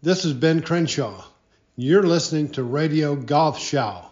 This is Ben Crenshaw. You're listening to Radio Golf Show.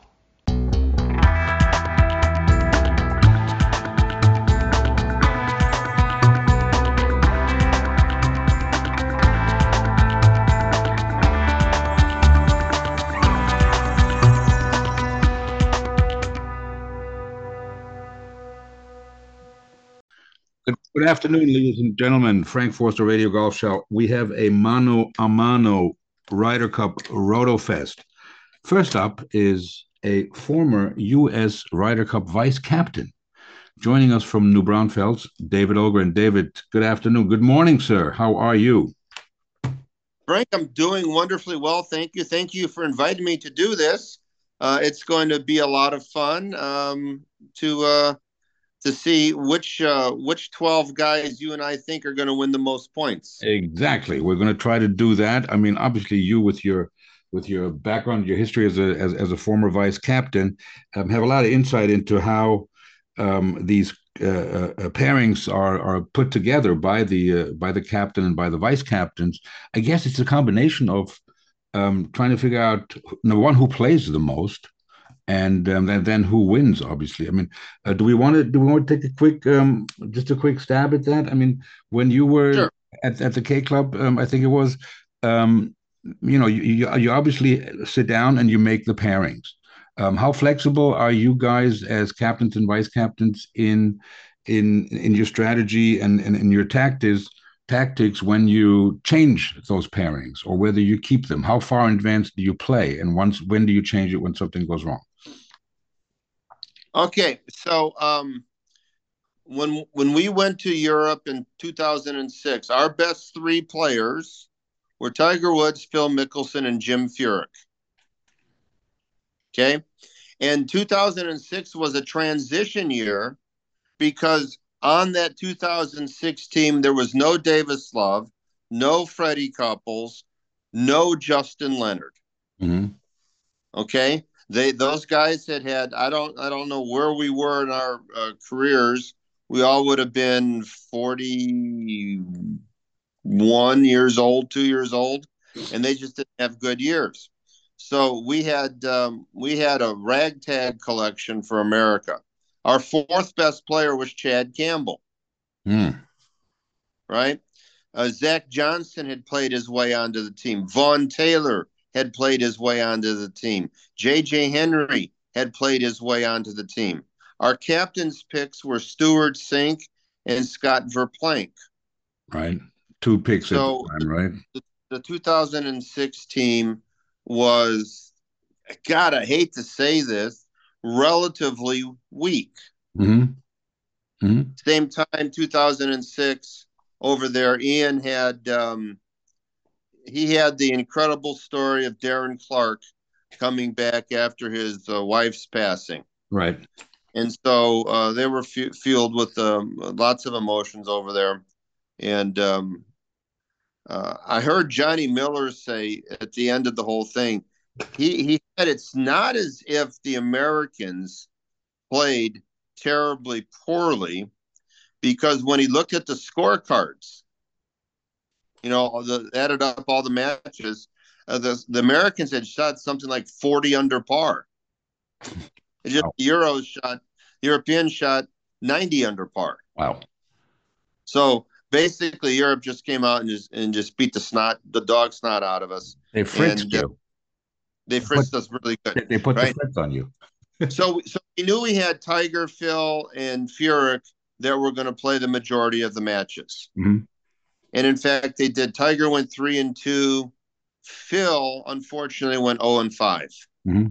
Good afternoon, ladies and gentlemen. Frank Forster Radio Golf Show. We have a mano a mano Ryder Cup Rotofest. First up is a former U.S. Ryder Cup vice captain. Joining us from New Braunfels, David Ogrin. David, good afternoon. Good morning, sir. How are you? Frank, I'm doing wonderfully well. Thank you. Thank you for inviting me to do this. Uh, it's going to be a lot of fun um, to uh, to see which uh, which 12 guys you and I think are going to win the most points. Exactly. We're going to try to do that. I mean, obviously, you with your with your background, your history as a as, as a former vice captain, um, have a lot of insight into how um, these uh, uh, uh, pairings are are put together by the uh, by the captain and by the vice captains. I guess it's a combination of um, trying to figure out the one who plays the most and um, then, then who wins obviously? I mean uh, do we want to do we want to take a quick um, just a quick stab at that? I mean when you were sure. at, at the k club um, i think it was um, you know you, you, you obviously sit down and you make the pairings. Um, how flexible are you guys as captains and vice captains in in in your strategy and and in your tactics tactics when you change those pairings or whether you keep them? How far in advance do you play? And once when do you change it when something goes wrong Okay, so um, when when we went to Europe in 2006, our best three players were Tiger Woods, Phil Mickelson, and Jim Furyk. Okay, and 2006 was a transition year because on that 2006 team there was no Davis Love, no Freddie Couples, no Justin Leonard. Mm-hmm. Okay, they those guys had had I don't I don't know where we were in our uh, careers. We all would have been forty one years old, two years old, and they just didn't have good years. So we had um, we had a ragtag collection for America. Our fourth best player was Chad Campbell. Mm. Right. Uh, Zach Johnson had played his way onto the team. Vaughn Taylor had played his way onto the team. J.J. Henry had played his way onto the team. Our captain's picks were Stewart Cink and Scott Verplank. Right. Two picks so at the time, right? The, the 2006 team was, God, I hate to say this, relatively weak. Mm-hmm. Mm-hmm. Same time, 2006, over there, Ian had um, he had the incredible story of Darren Clarke coming back after his uh, wife's passing. Right. And so uh, they were f- fueled with um, lots of emotions over there. And um, uh, I heard Johnny Miller say at the end of the whole thing, he, he said it's not as if the Americans played terribly poorly because when he looked at the scorecards, you know, the, added up all the matches, uh, the the Americans had shot something like forty under par. It just wow. the Euros shot, Europeans shot ninety under par. Wow. So basically, Europe just came out and just and just beat the snot, the dog snot out of us. They fritzed and, you. they fritzed put, us really good. They put right? the fritz on you. so so we knew we had Tiger, Phil, and Furyk that were going to play the majority of the matches. Mm-hmm. And in fact, they did. Tiger went three and two. Phil, unfortunately, went 0 and 5. Mm-hmm.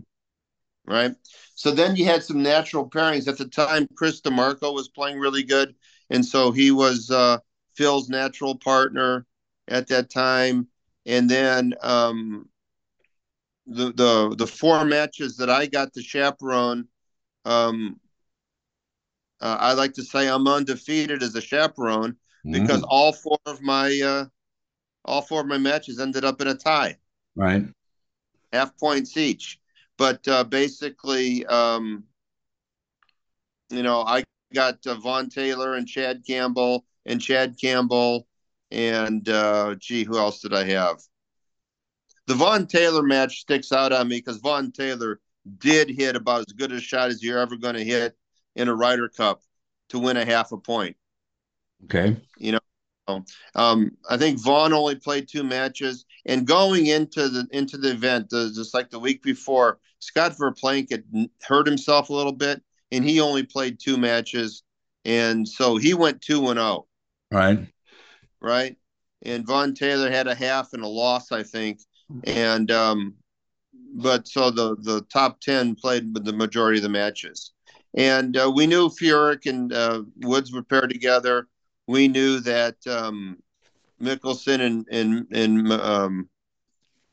Right. So then you had some natural pairings. At the time, Chris DiMarco was playing really good. And so he was uh, Phil's natural partner at that time. And then um, the, the, the four matches that I got to chaperone, um, uh, I like to say I'm undefeated as a chaperone because mm. all four of my uh, all four of my matches ended up in a tie. Right. Half points each. But uh, basically, um, you know, I got uh, Vaughn Taylor and Chad Campbell and Chad Campbell and uh, gee, who else did I have? the Vaughn Taylor match sticks out on me because Vaughn Taylor did hit about as good a shot as you're ever going to hit in a Ryder Cup to win a half a point. Okay. You know, um, I think Vaughn only played two matches, and going into the into the event, uh, just like the week before, Scott Verplank had hurt himself a little bit, and he only played two matches, and so he went two and zero. Oh. Right. Right. And Vaughn Taylor had a half and a loss, I think, and um, but so the the top ten played the majority of the matches, and uh, we knew Furyk and uh, Woods were paired together. We knew that um, Mickelson and and and um,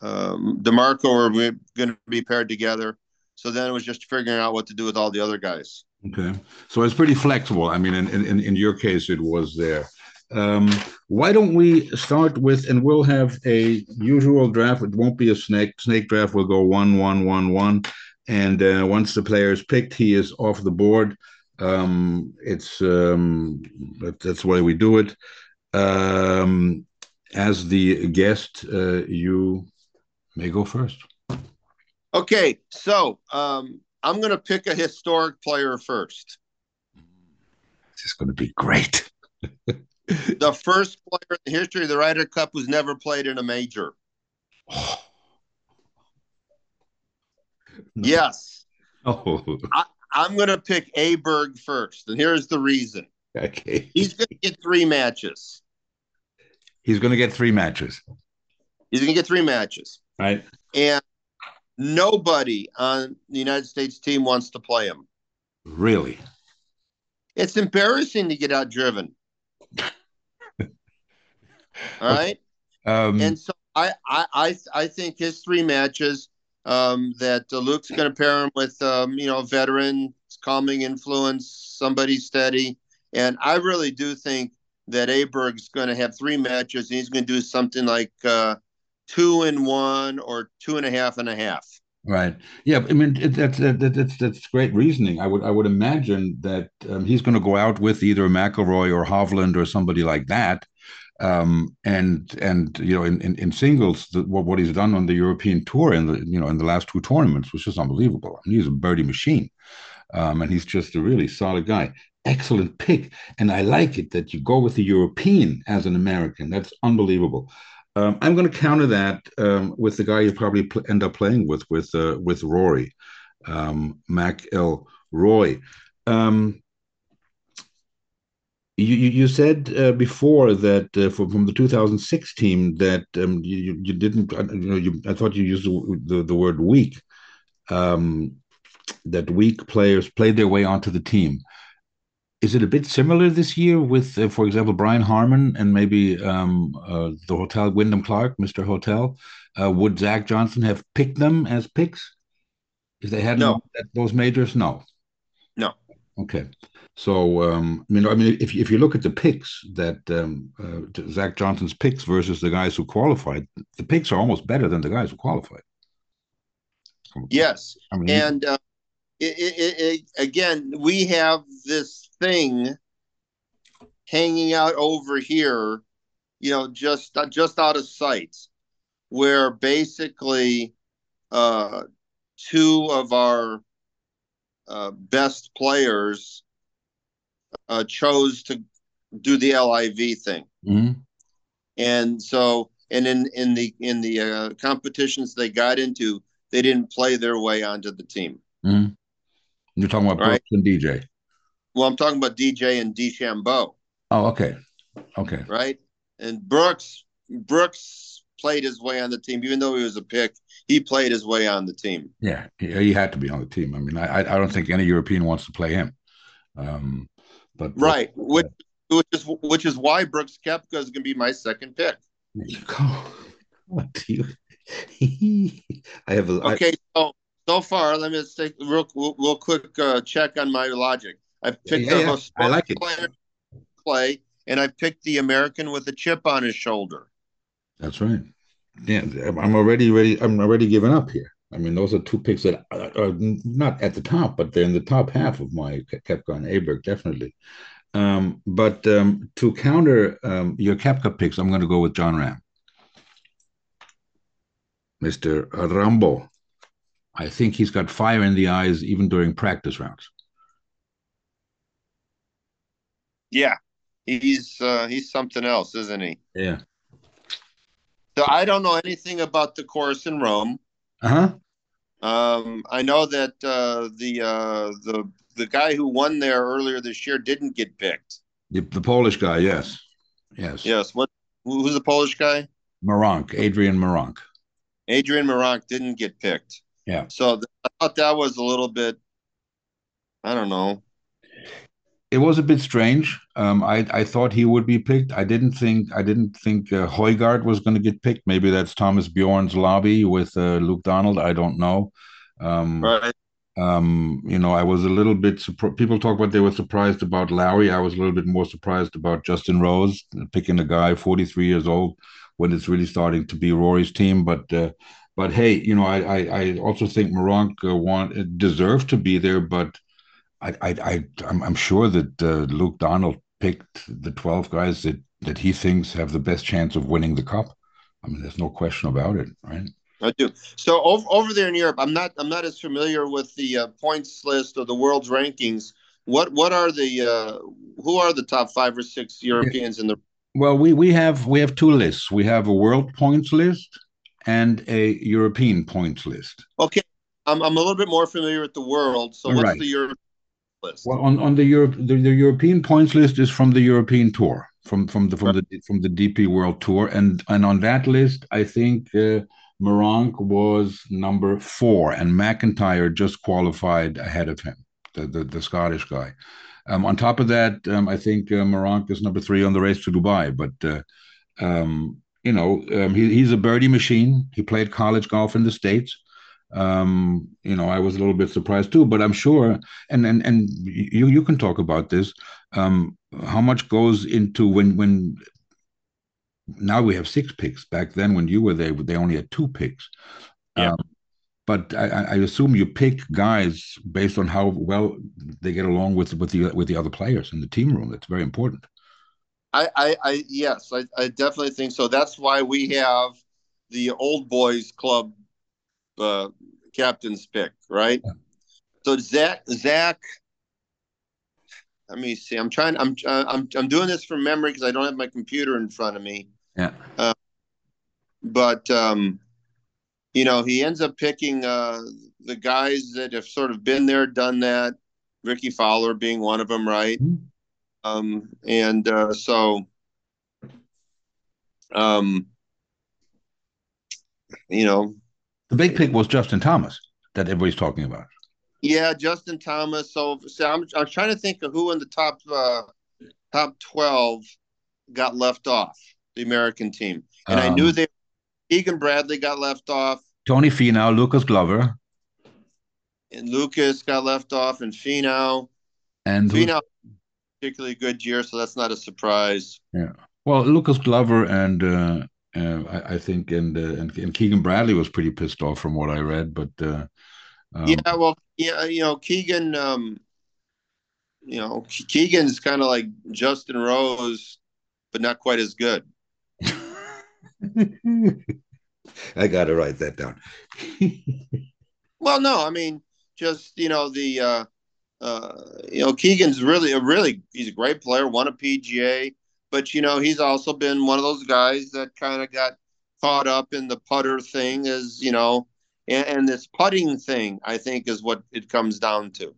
um, DiMarco were going to be paired together. So then it was just figuring out what to do with all the other guys. Okay, so it's pretty flexible. I mean, in in, in your case, it was there. Um, why don't we start with, and we'll have a usual draft. It won't be a snake snake draft. We'll go one, one, one, one, and uh, once the player is picked, he is off the board. Um, it's um, that's why we do it. Um, as the guest, uh, you may go first. Okay, so um, I'm going to pick a historic player first. This is going to be great. the first player in the history of the Ryder Cup who's never played in a major. Yes. Oh. I, am going to pick Aberg first, and here's the reason. Okay. He's going to get three matches. He's going to get three matches. He's going to get three matches. Right. And nobody on the United States team wants to play him. Really? It's embarrassing to get out driven. All right. Um, and so I, I, I, I think his three matches um, that uh, Luke's going to pair him with, um, you know, a veteran, calming influence, somebody steady. And I really do think that Aberg's going to have three matches and he's going to do something like uh, two and one or two and a half and a half. Right. Yeah. I mean, it, that's that, that's that's great reasoning. I would I would imagine that um, he's going to go out with either McIlroy or Hovland or somebody like that, um, and and you know in in, in singles the, what what he's done on the European tour in the you know in the last two tournaments was just unbelievable. I mean, he's a birdie machine, um, and he's just a really solid guy. Excellent pick, and I like it that you go with the European as an American. That's unbelievable. Um, I'm going to counter that um, with the guy you probably pl- end up playing with with uh, with Rory, um, Mac L. Roy. Um, you, you said uh, before that uh, from, from the 2006 team that um, you, you didn't uh, you know you, I thought you used the, the, the word weak um, that weak players played their way onto the team. Is it a bit similar this year with, uh, for example, Brian Harman and maybe um, uh, the Hotel Wyndham Clark, Mr. Hotel? Uh, would Zach Johnson have picked them as picks if they hadn't no. those majors? No. No. Okay. So um, I mean, I mean, if if you look at the picks that um, uh, Zach Johnson's picks versus the guys who qualified, the picks are almost better than the guys who qualified. Yes, I mean, and uh, it, it, it, again, we have this thing hanging out over here, you know, just just out of sight, where basically uh, two of our uh, best players uh, chose to do the LIV thing, mm-hmm. and so and in in the in the uh, competitions they got into, they didn't play their way onto the team. Mm-hmm. You're talking about right? Brooks and DJ. Well, I'm talking about DJ and DeChambeau. Oh, okay, okay, right. And Brooks Brooks played his way on the team, even though he was a pick. He played his way on the team. Yeah, he, had to be on the team. I mean, I I don't think any European wants to play him. Um, but right, which which is which is why Brooks Koepka is going to be my second pick. You. What do you? I have. A, okay, I, so so far, let me just take real real quick uh, check on my logic. I've picked yeah, yeah, I like it. player play, and I picked the American with a chip on his shoulder. That's right. Yeah, I'm already ready. I'm already giving up here. I mean, those are two picks that are not at the top, but they're in the top half of my Koepka and Aberg, definitely. Um, but um, to counter um, your Koepka picks, I'm going to go with Jon Rahm. Mr. Rambo. I think he's got fire in the eyes even during practice rounds. Yeah, he's uh, he's something else, isn't he? Yeah. So I don't know anything about the course in Rome. Uh huh. Um, I know that uh, the uh, the the guy who won there earlier this year didn't get picked. The, the Polish guy, yes, yes, Yes. What? Who's the Polish guy? Meronk, Adrian Meronk. Adrian Meronk didn't get picked. Yeah. So th- I thought that was a little bit. I don't know. It was a bit strange. Um, I I thought he would be picked. I didn't think I didn't think uh, Højgaard was going to get picked. Maybe that's Thomas Bjorn's lobby with uh, Luke Donald. I don't know. Um, Right. um, you know, I was a little bit surprised. People talk about they were surprised about Lowry. I was a little bit more surprised about Justin Rose picking a guy 43 years old when it's really starting to be Rory's team. But uh, but hey, you know, I I, I also think Meronk uh, want deserved to be there, but I I, I I'm, I'm sure that uh, Luke Donald picked the 12 guys that that he thinks have the best chance of winning the cup. I mean, there's no question about it, right? I do. So over over there in Europe, I'm not I'm not as familiar with the uh, points list or the world's rankings. What what are the uh, who are the top five or six Europeans in the? Well, we we have we have two lists. We have a world points list and a European points list. Okay, I'm I'm a little bit more familiar with the world. So what's Right. the Europe list? Well, on, on the Europe the, the European points list is from the European Tour, from from the from the from the DP World Tour, and and on that list, I think uh, Meronk was number four, and McIntyre just qualified ahead of him, the the, the Scottish guy. Um, on top of that, um, I think uh, Meronk is number three on the race to Dubai, but. Uh, um, you know, um, he, he's a birdie machine. He played college golf in the States. Um, you know, I was a little bit surprised too, but I'm sure, and and and you you can talk about this. Um, how much goes into when when now we have six picks. Back then, when you were there, they only had two picks. Yeah. Um, but I, I assume you pick guys based on how well they get along with with the with the other players in the team room. That's very important. I, I, I yes, I, I definitely think so. That's why we have the old boys club uh, captain's pick, right? Yeah. So Zach, Zach. Let me see. I'm trying. I'm uh, I'm I'm doing this from memory because I don't have my computer in front of me. Yeah. But um, you know, he ends up picking uh, the guys that have sort of been there, done that. Rickie Fowler being one of them, right? Mhm. Um, and uh, so, um, you know, The big pick was Justin Thomas that everybody's talking about. yeah, Justin Thomas. So, so I'm I'm trying to think of who in the top uh, top twelve got left off the American team, and I knew Um, that Egan Bradley got left off, Tony Finau, Lucas Glover, and Lucas got left off, and Finau. and who- Finau, particularly good year, so that's not a surprise. Yeah. Well, Lucas Glover and uh, uh, I, I think and, uh, and and Keegan Bradley was pretty pissed off from what I read, but uh, um, yeah, well, yeah, you know, Keegan, um, you know, Keegan's kind of like Justin Rose, but not quite as good. I got to write that down. Well, no, I mean, just you know, the uh, uh, you know, Keegan's really a really he's a great player, won a PGA, but you know, he's also been one of those guys that kind of got caught up in the putter thing, as you know, and, and this putting thing, I think, is what it comes down to.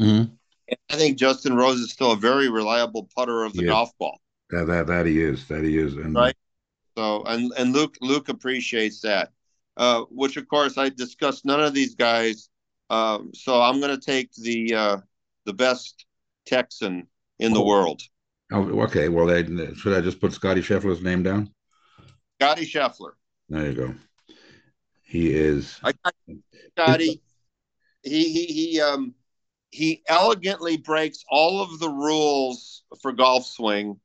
Mhm. I think Justin Rose is still a very reliable putter of the Yeah. golf ball. That, that that he is, that he is, and Right. So and and Luke Luke appreciates that, uh, which of course I discussed none of these guys. Um, so I'm going to take the uh, the best Texan in the Oh. world, Oh, okay. Well, then, should I just put Scotty Scheffler's name down? Scotty Scheffler. There you go. He is. I got Scotty. He he he um he elegantly breaks all of the rules for golf swing,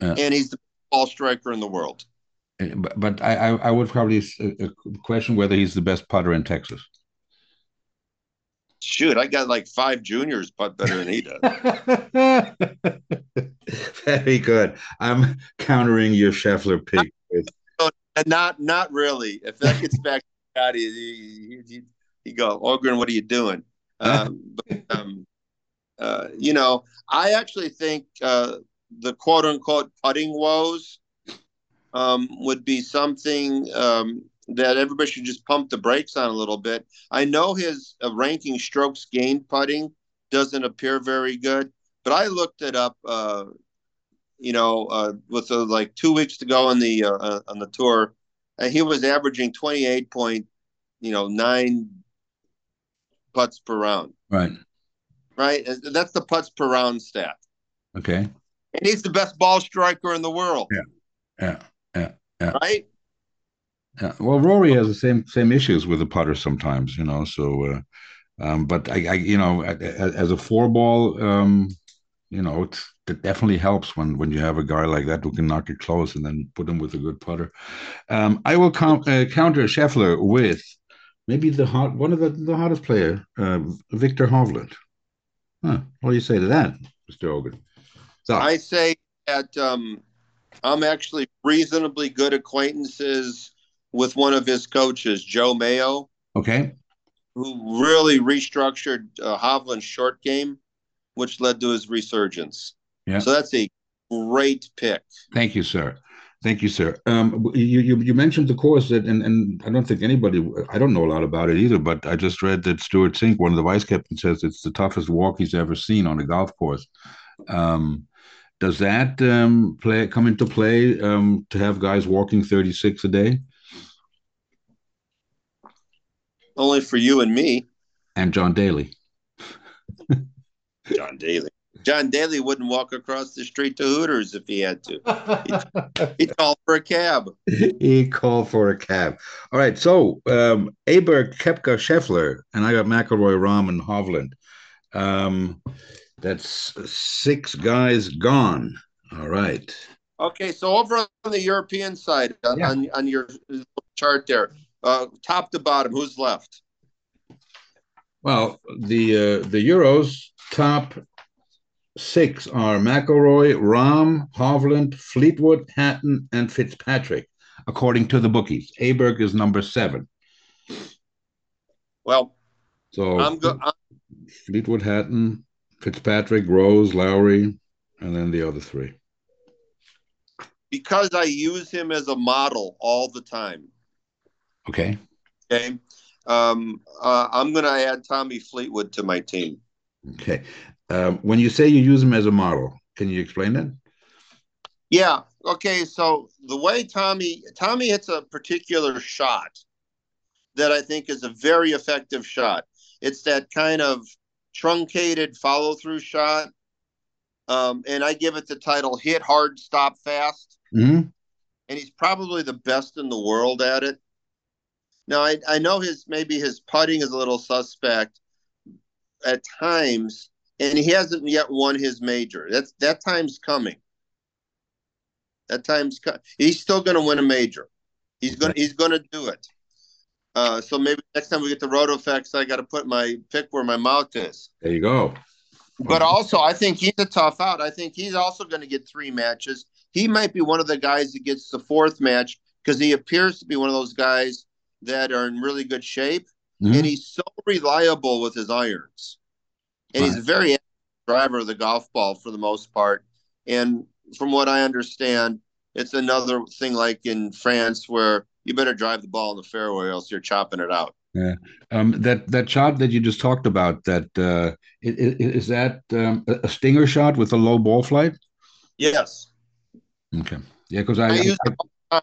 Yeah. and he's the ball striker in the world. But, but I, I would probably uh, uh, question whether he's the best putter in Texas. Shoot, I got like five juniors putt better than he does. Very good. I'm countering your Scheffler pick. And not not really. If that gets back to Scotty, he, he, he go, Ogrin, what are you doing? Um, but, um, uh, you know, I actually think uh, the quote unquote putting woes um, would be something um, that everybody should just pump the brakes on a little bit. I know his uh, ranking strokes gained putting doesn't appear very good, but I looked it up. Uh, you know, uh, with uh, like two weeks to go on the uh, uh, on the tour, and he was averaging twenty eight point, you know, nine putts per round. Right. Right. That's the putts per round stat. Okay. And he's the best ball striker in the world. Yeah. Yeah. Yeah. Yeah. Right. Yeah. Well, Rory has the same same issues with the putter sometimes, you know. So, uh, um, but I, I, you know, as a four ball, um, you know, it definitely helps when when you have a guy like that who can knock it close and then put him with a good putter. Um, I will com- uh, counter Scheffler with maybe the hot one of the, the hottest player, uh, Viktor Hovland. Huh. What do you say to that, Mr. Hogan? So I say that um, I'm actually reasonably good acquaintances with one of his coaches, Joe Mayo. Okay. Who really restructured uh, Hovland's short game, which led to his resurgence. Yeah. So that's a great pick. Thank you, sir. Thank you, sir. Um, you, you, you mentioned the course that, and, and I don't think anybody, I don't know a lot about it either, but I just read that Stewart Cink, one of the vice captains, says it's the toughest walk he's ever seen on a golf course. Um, does that um, play come into play um, to have guys walking 36 a day? Only for you and me. And John Daly. John Daly. John Daly wouldn't walk across the street to Hooters if he had to. He'd, he'd call for a cab. He'd call for a cab. All right. So um, Aberg, Koepka, Scheffler, and I got McIlroy, Rahm, and Hovland. Um, that's six guys gone. All right. Okay. So over on the European side, on, yeah. on, on your chart there, uh, top to bottom, who's left? Well, the uh, the Euros top six are McIlroy, Rahm, Hovland, Fleetwood, Hatton, and Fitzpatrick, according to the bookies. Aberg is number seven. Well, so I'm go- Fleetwood, Hatton, Fitzpatrick, Rose, Lowry, and then the other three. Because I use him as a model all the time. Okay. Okay. Um, uh, I'm going to add Tommy Fleetwood to my team. Okay. Um, when you say you use him as a model, can you explain that? Yeah. Okay. So the way Tommy Tommy hits a particular shot that I think is a very effective shot. It's that kind of truncated follow through shot. Um, and I give it the title "Hit Hard, Stop Fast." Mm-hmm. And he's probably the best in the world at it. Now I, I know his maybe his putting is a little suspect at times, and he hasn't yet won his major. That's that time's coming. That time's co- he's still going to win a major. He's gonna he's going to do it. Uh, so maybe next time we get the roto effects, I got to put my pick where my mouth is. There you go. But also, I think he's a tough out. I think he's also going to get three matches. He might be one of the guys that gets the fourth match because he appears to be one of those guys that are in really good shape, mm-hmm. and he's so reliable with his irons, and right. he's a very driver of the golf ball for the most part. And from what I understand, it's another thing like in France where you better drive the ball in the fairway, or else you're chopping it out. Yeah, um, that that shot that you just talked about, that uh, is, is that um, a stinger shot with a low ball flight? Yes. Okay. Yeah, because I, I, use I,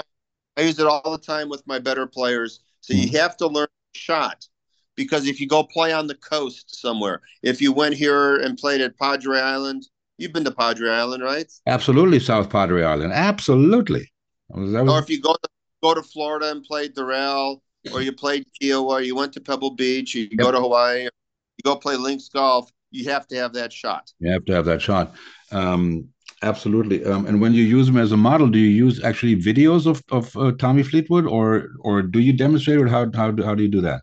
I use it all the time with my better players so you hmm. have to learn shot because if you go play on the coast somewhere, if you went here and played at Padre Island, you've been to Padre Island, right? Absolutely, South Padre Island. Absolutely. Was, was... Or if you go to, go to Florida and played Doral, or you played Kiawah, you went to Pebble Beach, you yep. go to Hawaii, you go play links golf, you have to have that shot. You have to have that shot. Um, Absolutely. Um, and when you use him as a model, do you use actually videos of, of uh, Tommy Fleetwood or or do you demonstrate or how, how, how do you do that?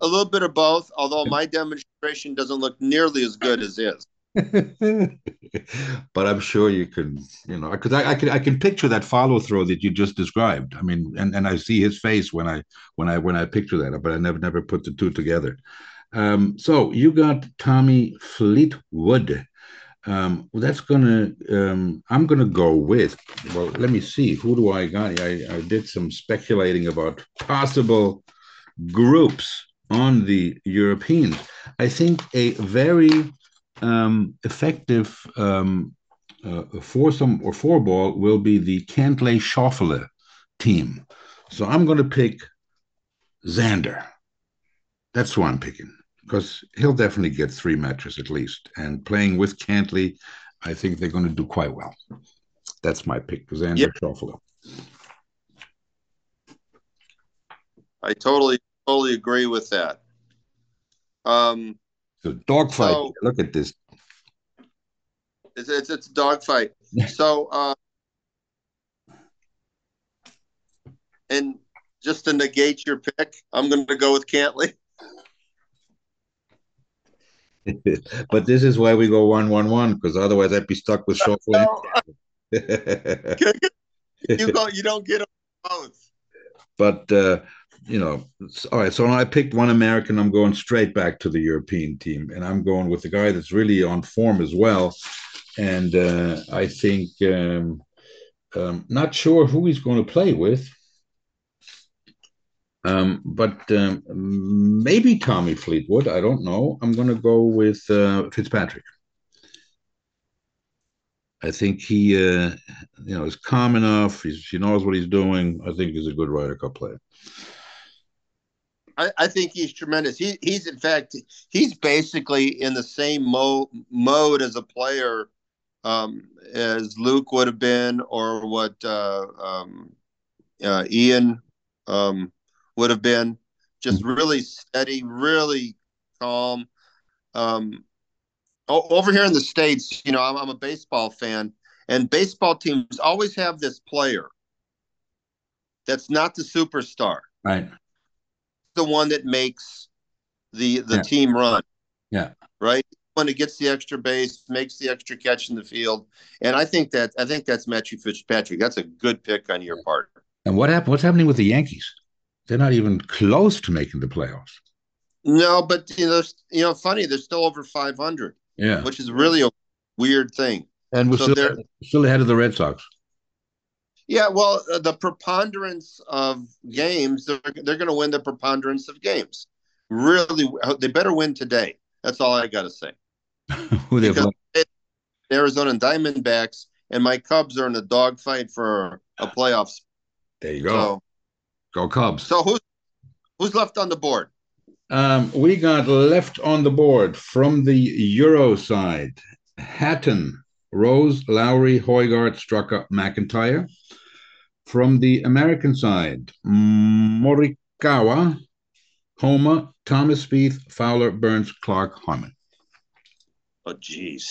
A little bit of both, although my demonstration doesn't look nearly as good as his. but I'm sure you can, you know, because I, I can I can picture that follow through that you just described. I mean, and, and I see his face when I when I when I picture that, but I never never put the two together. Um, so you got Tommy Fleetwood. Um, well, that's gonna. Um, I'm gonna go with. Well, let me see. Who do I got? I, I did some speculating about possible groups on the Europeans. I think a very um, effective um, uh, foursome or four ball will be the Cantlay Schauffele team. So I'm going to pick Xander. That's who I'm picking because he'll definitely get three matches at least. And playing with Cantlay, I think they're going to do quite well. That's my pick, Xander yep. Schauffele. I totally, totally agree with that. Um, so dogfight. So, Look at this. It's it's, it's a dogfight. so, uh, and just to negate your pick, I'm going to go with Cantlay. but this is why we go one one one because otherwise I'd be stuck with Schauffele. you go. You don't get them both. But uh, you know, all right. So I picked one American. I'm going straight back to the European team, and I'm going with the guy that's really on form as well. And uh, I think um, um, not sure who he's going to play with, um, but um, maybe Tommy Fleetwood. I don't know. I'm going to go with uh, Fitzpatrick. I think he, uh, you know, is calm enough. He's, he knows what he's doing. I think he's a good Ryder Cup player. I, I, think he's tremendous. He, he's in fact he's basically in the same mo- mode as a player um, as Luke would have been, or what uh, um, uh, Ian um, would have been. Just mm-hmm. really steady, really calm. Um, over here in the states, you know, I'm, I'm a baseball fan, and baseball teams always have this player that's not the superstar. Right the one that makes the the yeah. team run. Yeah. Right. When it gets the extra base, makes the extra catch in the field, and I think that I think that's Matthew Fitzpatrick. That's a good pick on your part. And what happened? What's happening with the Yankees? They're not even close to making the playoffs. No, but you know, you know, funny. They're still over five hundred. Yeah, which is really a weird thing. And we're so still, still ahead of the Red Sox. Yeah, well, uh, the preponderance of games, they're, they're going to win the preponderance of games. Really, uh, they better win today. That's all I got to say. Who they play? Arizona Diamondbacks, and my Cubs are in a dogfight for a playoffs. There you go. So, go Cubs. So who's who's left on the board? Um, we got left on the board from the Euro side: Hatton, Rose, Lowry, Højgaard, Straka, McIntyre. From the American side, Morikawa, Homa, Thomas Spieth, Fowler, Burns, Clark, Harman. Oh, jeez.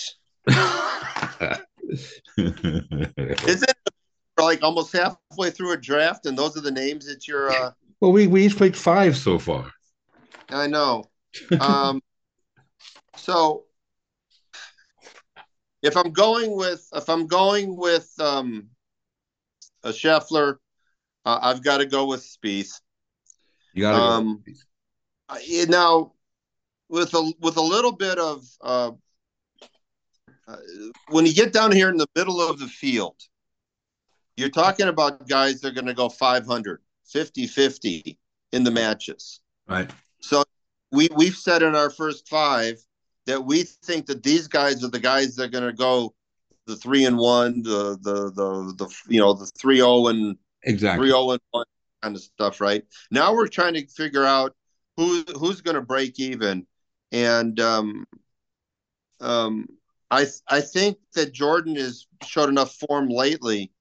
Is it like almost halfway through a draft, and those are the names that you're? Uh... Well, we we each picked five so far. I know. Um, so if I'm going with if I'm going with um, a Scheffler, uh, I've got to go with Spieth. You got to um, go. now with a with a little bit of uh, uh, when you get down here in the middle of the field, you're talking about guys that are going to go 500, 50 50 in the matches. Right. So we we've said in our first five that we think that these guys are the guys that are going to go the three and one, the the the the you know the three zero oh and exactly three zero oh and one kind of stuff. Right now, we're trying to figure out who who's going to break even, and um, um, I I think that Jordan has showed enough form lately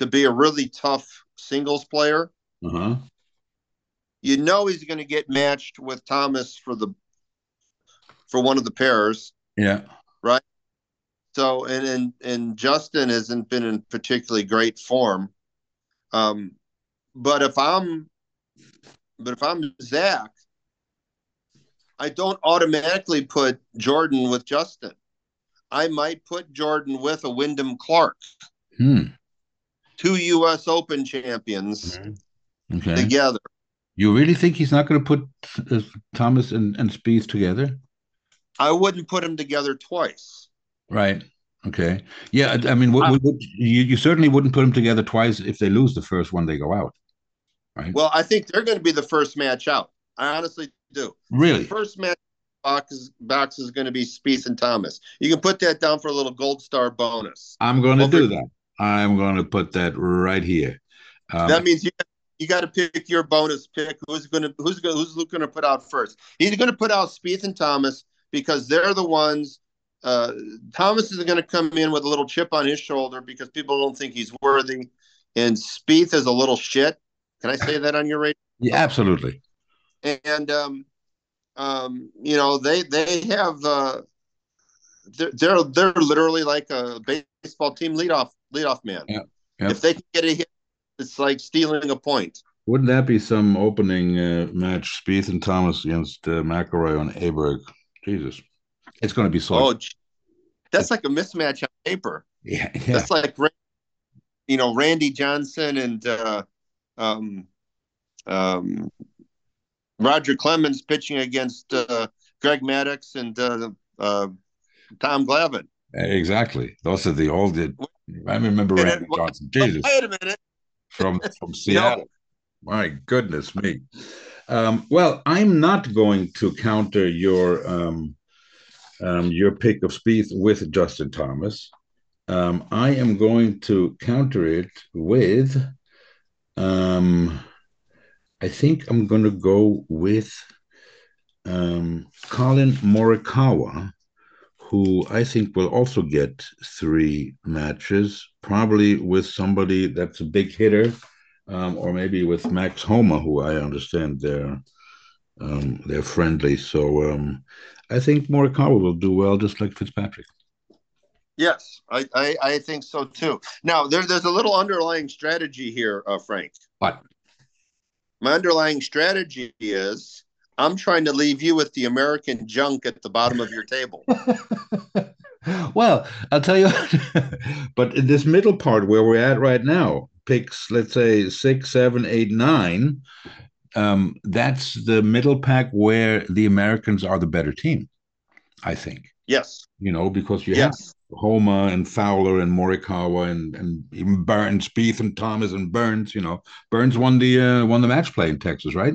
to be a really tough singles player. Uh-huh. You know he's going to get matched with Thomas for the for one of the pairs. Yeah. Right. So and and and Justin hasn't been in particularly great form. Um, but if I'm, but if I'm Zach, I don't automatically put Jordan with Justin. I might put Jordan with a Wyndham Clark. Hmm. Two U.S. Open champions Mm-hmm. Okay. together. You really think he's not going to put uh, Thomas and, and Spieth together? I wouldn't put them together twice. Right. Okay. Yeah. I I mean, what, what, what- you, you certainly wouldn't put them together twice if they lose the first one, they go out. Right. Well, I think they're going to be the first match out. I honestly do. really? First match box is, box is going to be Spieth and Thomas. You can put that down for a little gold star bonus. I'm going to Over- do that. I'm going to put that right here. Um, that means you you got to pick your bonus pick. Who's going to who's going who's going to put out first? He's going to put out Spieth and Thomas because they're the ones. Uh, Thomas is going to come in with a little chip on his shoulder because people don't think he's worthy, and Spieth is a little shit. Can I say that on your radio? yeah, absolutely. and um, um, you know they they have uh, they're, they're they're literally like a baseball team leadoff leadoff man. Yeah, yeah. If they can get a hit, it's like stealing a point. Wouldn't that be some opening uh, match? Spieth and Thomas against uh, McIlroy on Aberg. Jesus, it's going to be so. Oh, that's like a mismatch on paper. yeah, yeah. That's like you know Randy Johnson and uh, um, um, Roger Clemens pitching against uh, Greg Maddux and uh, uh, Tom Glavine. exactly. Those are the old. I remember And Randy Johnson. Jesus, Wait a minute. from from Seattle. know, My goodness me. Um, well, I'm not going to counter your um, um, your pick of Spieth with Justin Thomas. Um, I am going to counter it with. Um, I think I'm going to go with um, Collin Morikawa, who I think will also get three matches, probably with somebody that's a big hitter um, or maybe with Max Homa, who I understand they're um, they're friendly. So um, I think Morikawa will do well, just like Fitzpatrick. Yes, I, I, I think so too. Now, there, there's a little underlying strategy here, uh, Frank. What? My underlying strategy is I'm trying to leave you with the American junk at the bottom of your table. well, I'll tell you, but in this middle part where we're at right now, picks, let's say six, seven, eight, nine, um, that's the middle pack where the Americans are the better team, I think. Yes, You know, because you have yes, Homa and Fowler and Morikawa and and even Burns, Spieth and Thomas and Burns. You know, Burns won the uh, won the match play in Texas, right?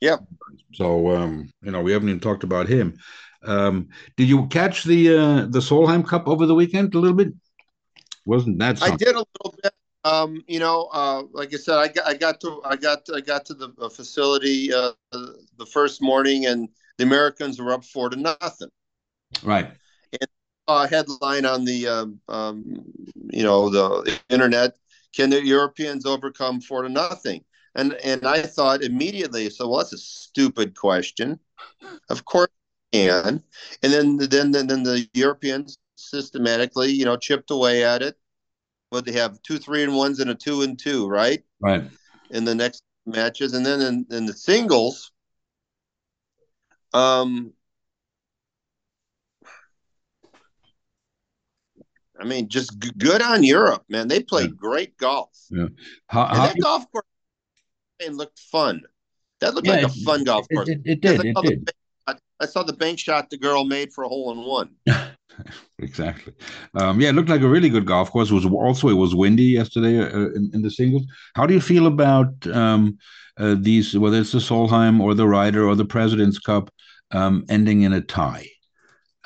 Yeah. So um, you know, we haven't even talked about him. Um, did you catch the uh, the Solheim Cup over the weekend a little bit? Wasn't that I did a little bit. Um, you know, uh, like I said, I got, I got to, I got, I got to the uh, facility uh, the first morning, and the Americans were up four to nothing. Right. And uh, headline on the um, um, you know the internet can the europeans overcome four to nothing and and i thought immediately so well that's a stupid question. Of course can. And then then then, then the europeans systematically you know chipped away at it. But they have two three and ones and a two and two right? Right. in the next matches. And then in, in the singles um I mean, just g- good on Europe, man. They played great golf. How, how, that golf course man, looked fun. That looked Yeah, like a fun golf course. it, it Because did. I It saw the did. bank shot- I saw the bank shot the girl made for a hole in one. Exactly. Um, yeah, it looked like a really good golf course. It was also it was windy yesterday uh, in, in the singles. How do you feel about um, uh, these, whether it's the Solheim or the Ryder or the President's Cup, um, ending in a tie?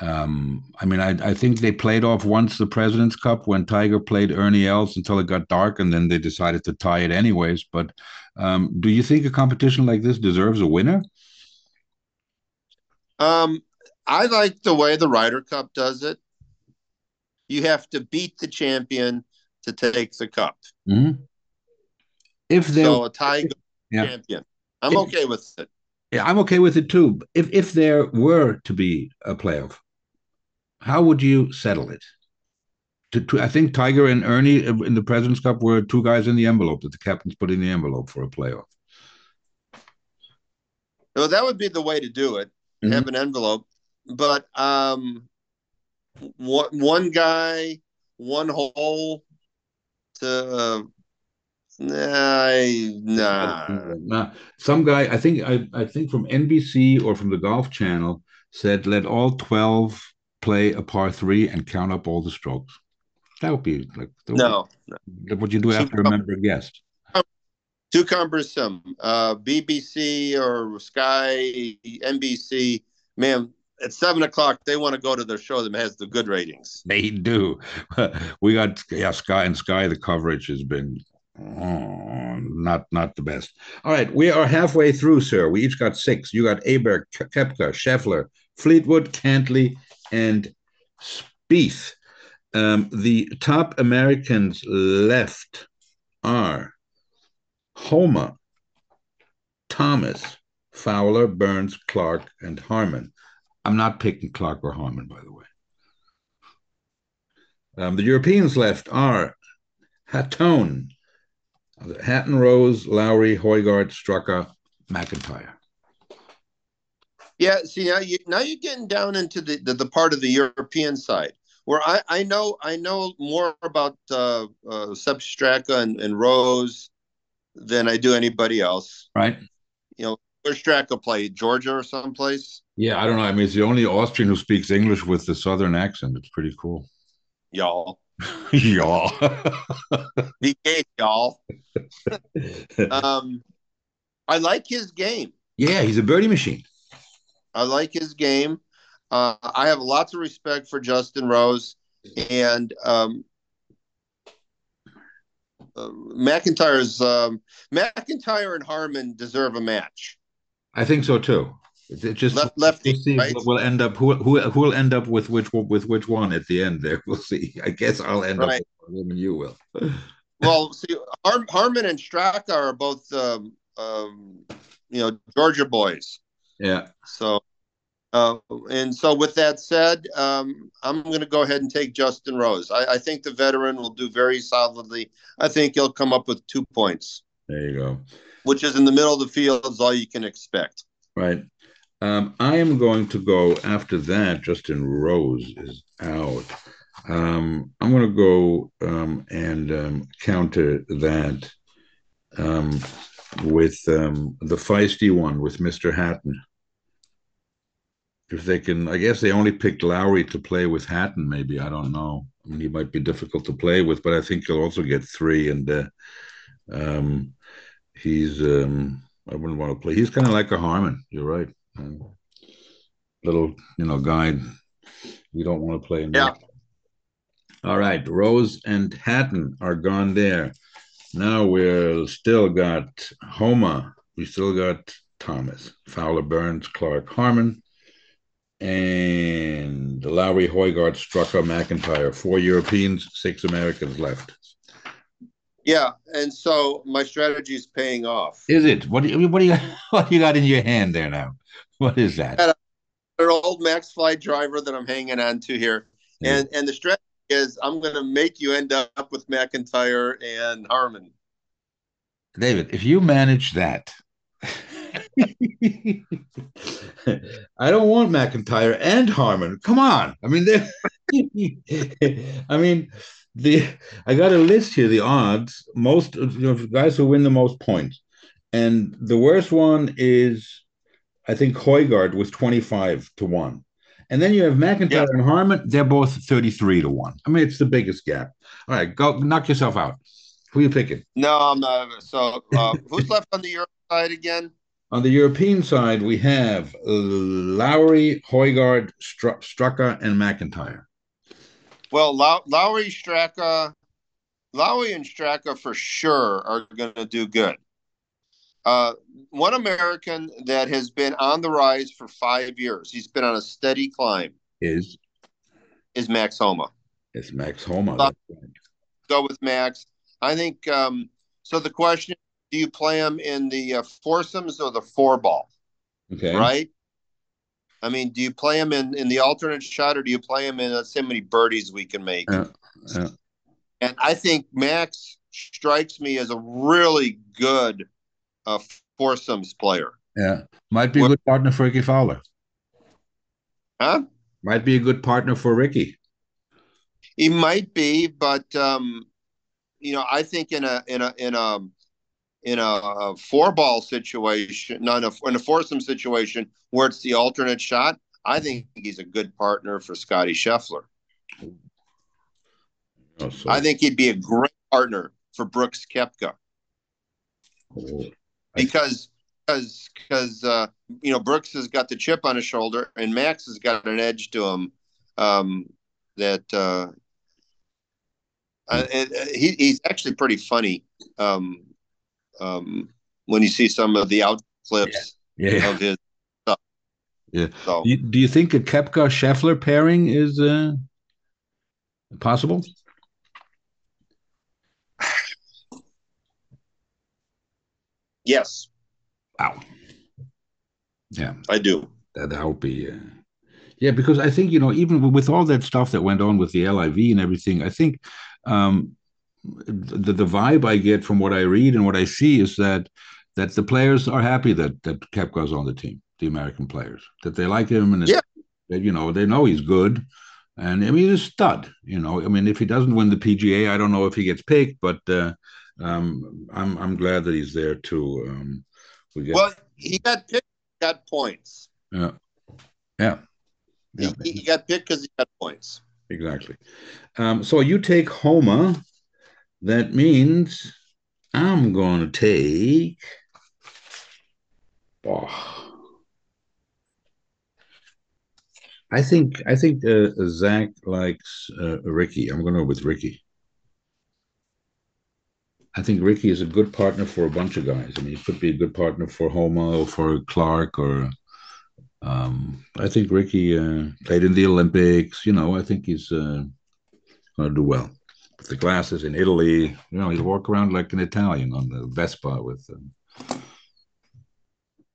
Um, I mean, I, I think they played off once the President's Cup when Tiger played Ernie Els until it got dark, and then they decided to tie it anyways. But um, do you think a competition like this deserves a winner? Um, I like the way the Ryder Cup does it. You have to beat the champion to take the cup. Mhm. If there So a tie Yeah. champion. I'm okay with it. Yeah, I'm okay with it too. If if there were to be a playoff, how would you settle it? To, to, I think Tiger and Ernie in the President's Cup were two guys in the envelope that the captains put in the envelope for a playoff. So that would be the way to do it. Mhm. Have an envelope. But um one one guy, one hole to uh, nah, nah. Nah, some guy, I think, I, I think from NBC or from the Golf Channel said let all twelve play a par three and count up all the strokes. That would be like would No, be what you do after a member guest. too cumbersome. Uh, BBC or Sky, NBC, man, at seven o'clock they want to go to their show that has the good ratings. They do. We got yeah, Sky and Sky. The coverage has been oh, not not the best. All right, we are halfway through, sir. We each got six. You got Aberg, Koepka, Scheffler, Fleetwood, Cantlay, and Spieth. Um, the top Americans left are Homa, Thomas, Fowler, Burns, Clark, and Harman. I'm not picking Clark or Harman, by the way. Um, the Europeans left are Hatton, Hatton, Rose, Lowry, Højgaard, Straka, McIntyre. Yeah, see now you now you're getting down into the, the, the part of the European side where I, I know I know more about uh, uh, Sepp Straka and, and Rose than I do anybody else. Right. You know, where Straka play Georgia or someplace. Yeah, I don't know. I mean, it's the only Austrian who speaks English with the southern accent. It's pretty cool. Y'all. y'all. VK, y'all. um, I like his game. yeah, he's a birdie machine. I like his game. Uh, I have lots of respect for Justin Rose, and um, uh, McIntyre's um, McIntyre and Harman deserve a match. I think so too. It just Left, lefty, we'll see. right? We'll end up who who who will end up with which one- with which one at the end. There, we'll see. I guess I'll end Right. up with him you will. Well, see, Har- Harman and Straka are both, um, um, you know, Georgia boys. Yeah. So, uh, and so with that said, um, I'm going to go ahead and take Justin Rose. I, I think the veteran will do very solidly. I think he'll come up with two points, There you go. which is in the middle of the field, is all you can expect. Right. Um, I am going to go after that. Justin Rose is out. Um, I'm going to go um, and um, counter that um, with um, the feisty one with Mr. Hatton. If they can, I guess they only picked Lowry to play with Hatton. Maybe I don't know. I mean, he might be difficult to play with, but I think he'll also get three. And uh, um, he's, um, I wouldn't want to play. He's kind of like a Harman. You're right. Um, little, you know, guy. We don't want to play in Yeah. All right, Rose and Hatton are gone there. Now we're still got Homa. We still got Thomas, Fowler, Burns, Clark, Harman, and Lowry, Højgaard, Straka, McIntyre. Four Europeans, six Americans left. Yeah, and so my strategy is paying off. Is it? What do you what do you what do you got in your hand there now? What is that? An uh, old Maxfli driver that I'm hanging on to here, and and the strategy is I'm going to make you end up with McIntyre and Harman. David, if you manage that, I don't want McIntyre and Harman. Come on. I mean, I mean, the I got a list here. The odds, most you know, guys who win the most points, and the worst one is, I think Højgaard was twenty five to one, and then you have McIntyre Yeah. and Harman. They're both thirty three to one. I mean, it's the biggest gap. All right, go knock yourself out. Who you picking? No, I'm not. So uh, who's left on the Europe side again? On the European side, we have Lowry, Højgaard, Stru- Straka, and McIntyre. Well, Low- Lowry, Straka, Lowry and Straka for sure are going to do good. Uh, one American that has been on the rise for five years, he's been on a steady climb, Is is Max Homa. is Max Homa? Uh, Go with Max. I think um, so. The question: Do you play them in the uh, foursomes or the four ball? Okay, Right. I mean, do you play them in, in the alternate shot or do you play them in let's see how many birdies we can make? And I think Max strikes me as a really good uh, foursomes player. Yeah, might be a good partner for Rickie Fowler. Huh? Might be a good partner for Rickie. He might be, but um, you know, I think in a in a in a in a four ball situation, not in a, in a foursome situation where it's the alternate shot, I think he's a good partner for Scotty Scheffler. Oh, I think he'd be a great partner for Brooks Koepka. Oh, because because because uh, you know Brooks has got the chip on his shoulder and Max has got an edge to him um, that uh, uh, he, he's actually pretty funny um, um, when you see some of the out clips yeah. Yeah. of his stuff. Yeah. So, do, you, do you think a Koepka Scheffler pairing is uh, possible? Yes. Wow. Yeah, I do. That, that would be. Uh, yeah, because I think you know, even with all that stuff that went on with the LIV and everything, I think um, the the vibe I get from what I read and what I see is that that the players are happy that that Koepka's on the team, the American players, that they like him and yeah. that you know they know he's good. And I mean, he's a stud. You know, I mean, if he doesn't win the PGA, I don't know if he gets picked, but uh, um, I'm I'm glad that he's there too. Um, we get, well, he got picked, got points. Yeah, yeah. yeah. He, he got picked because he got points. Exactly. Um, so you take Homa. That means I'm going to take. Oh, I think I think uh, Zach likes uh, Rickie. I'm going to go with Rickie. I think Rickie is a good partner for a bunch of guys. I mean, he could be a good partner for Homa or for Clark or. Um, I think Rickie uh, played in the Olympics. You know, I think he's uh, going to do well. With the glasses in Italy, you know, he'll walk around like an Italian on the Vespa with. them.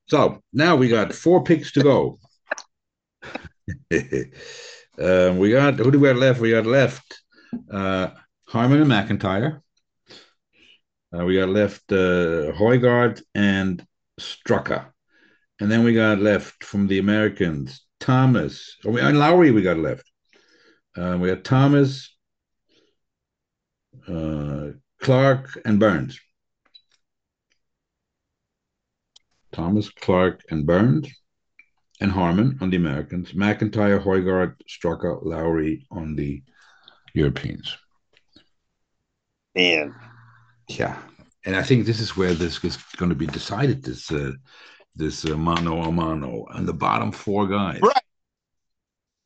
So now we got four picks to go. um, we got who do we have left? We got left uh, Harman and McIntyre. Uh, we got left uh, Højgaard and Straka. And then we got left from the Americans, Thomas. Oh, and Lowry we got left. Uh, we got Thomas, Clark, and Burns. Thomas, Clark, and Burns, and Harman on the Americans. McIntyre, Højgaard, Straka, Lowry on the Europeans. Man, yeah, and I think this is where this is going to be decided. This uh, this uh, mano a mano and the bottom four guys. Right.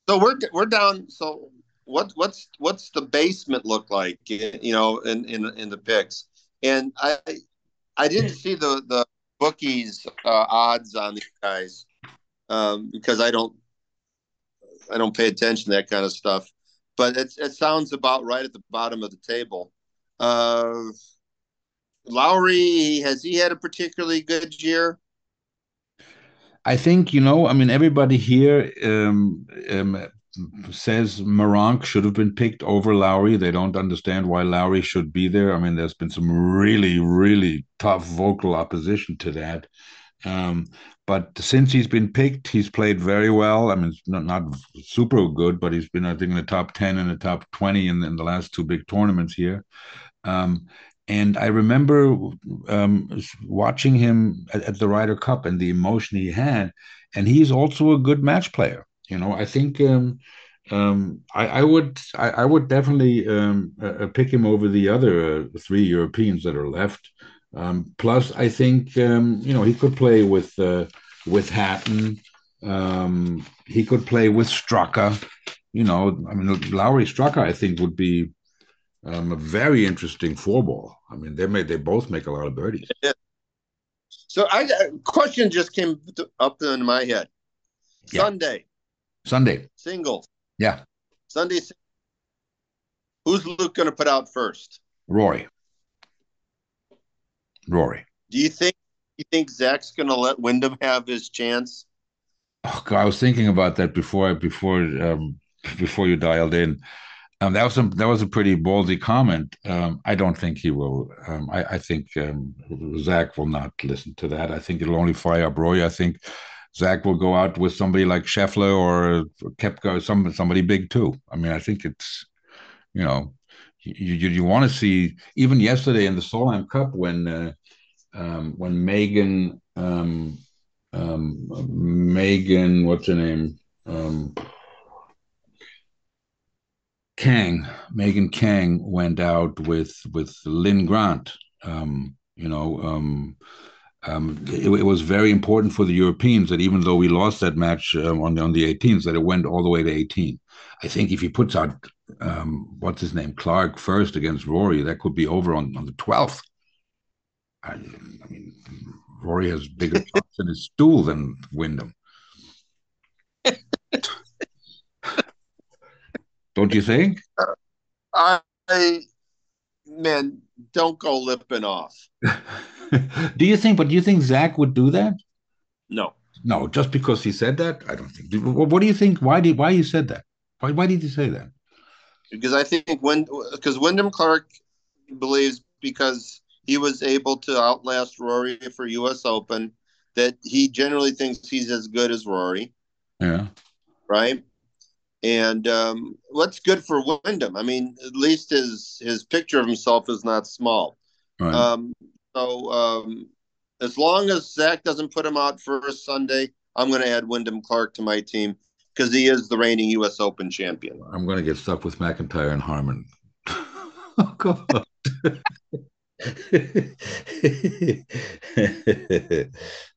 So we're we're down. So what what's what's the basement look like? You know, in in in the picks. And I I didn't see the the bookies uh, odds on these guys um, because I don't I don't pay attention to that kind of stuff. But it it sounds about right at the bottom of the table. Uh, Lowry, has he had a particularly good year? I think you know. I mean, everybody here um, um, says Meronk should have been picked over Lowry. They don't understand why Lowry should be there. I mean, there's been some really, really tough vocal opposition to that. Um, but since he's been picked, he's played very well. I mean, not not super good, but he's been, I think, in the top ten and the top twenty in, in the last two big tournaments here. Um, and I remember um, watching him at, at, the Ryder Cup and the emotion he had. And he's also a good match player. You know, I think um, um, I, I, would I, I would definitely um, uh, pick him over the other uh, three Europeans that are left. Um, plus, I think um, you know he could play with uh, with Hatton. he could play with Straka. You know, I mean, Lowry Straka, I think would be um, a very interesting four ball. I mean, they made they both make a lot of birdies. Yeah. So I a question just came up in my head. Yeah. Sunday. Sunday. Singles. Yeah. Sunday. Who's Luke going to put out first? Rory. Rory. Do you think you think Zach's going to let Wyndham have his chance? Oh God, I was thinking about that before before um, before you dialed in. Um, that was a that was a pretty ballsy comment. Um, I don't think he will. Um, I, I, think um, Zach will not listen to that. I think it'll only fire up Roy. I think Zach will go out with somebody like Scheffler or Koepka, some somebody big too. I mean, I think it's You know, you you, you want to see even yesterday in the Solheim Cup when uh, um, when Megan um, um, Megan what's her name um, Khang Megan Khang went out with with Linn Grant. Um, you know. Um, um, it, it, was very important for the Europeans that even though we lost that match um, on, on the 18th, that it went all the way to 18. I think if he puts out um, what's his name Clark first against Rory, that could be over on, on the 12th. I, I mean, Rory has bigger chops in his stool than Wyndham. Don't you think? I, I man, don't go lipping off. do you think? But do you think Zach would do that? No. No, just because he said that, I don't think. What do you think? Why did why you said that? Why why did you say that? Because I think when because Wyndham Clark believes because he was able to outlast Rory for U.S. Open that he generally thinks he's as good as Rory. Yeah. Right. And um, what's good for Wyndham? I mean, at least his his picture of himself is not small. Right. Um, so um, as long as Zach doesn't put him out first Sunday, I'm going to add Wyndham Clark to my team because he is the reigning U.S. Open champion. I'm going to get stuck with McIntyre and Harman. oh God.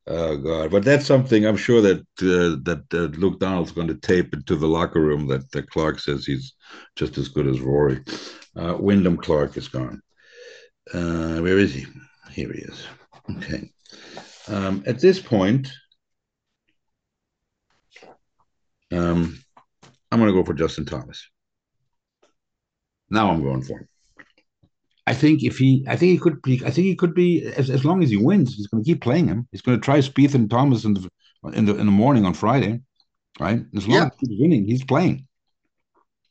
oh God! But that's something I'm sure that uh, that uh, Luke Donald's going to tape into the locker room. That, that Clark says he's just as good as Rory. Uh, Wyndham Clark is gone. Uh, where is he? Here he is. Okay. Um, at this point, um, I'm going to go for Justin Thomas. Now I'm going for him. I think if he, I think he could be, I think he could be as, as long as he wins, he's going to keep playing him. He's going to try Spieth and Thomas in the in the in the morning on Friday, right? As long yeah. as he's winning, he's playing.